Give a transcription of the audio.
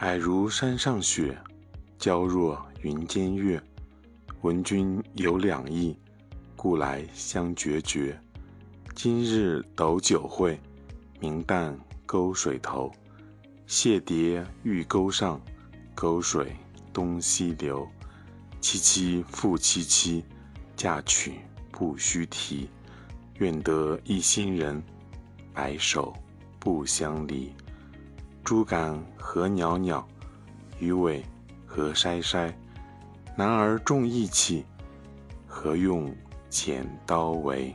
皑如山上雪，娇若云间月。闻君有两意，故来相决绝。今日斗酒会，明旦沟水头。谢蝶玉钩上，沟水东西流。凄凄复凄凄，嫁娶不须啼。愿得一心人，白首不相离。竹竿何袅袅，鱼尾何筛筛。男儿重义气，何用剪刀为？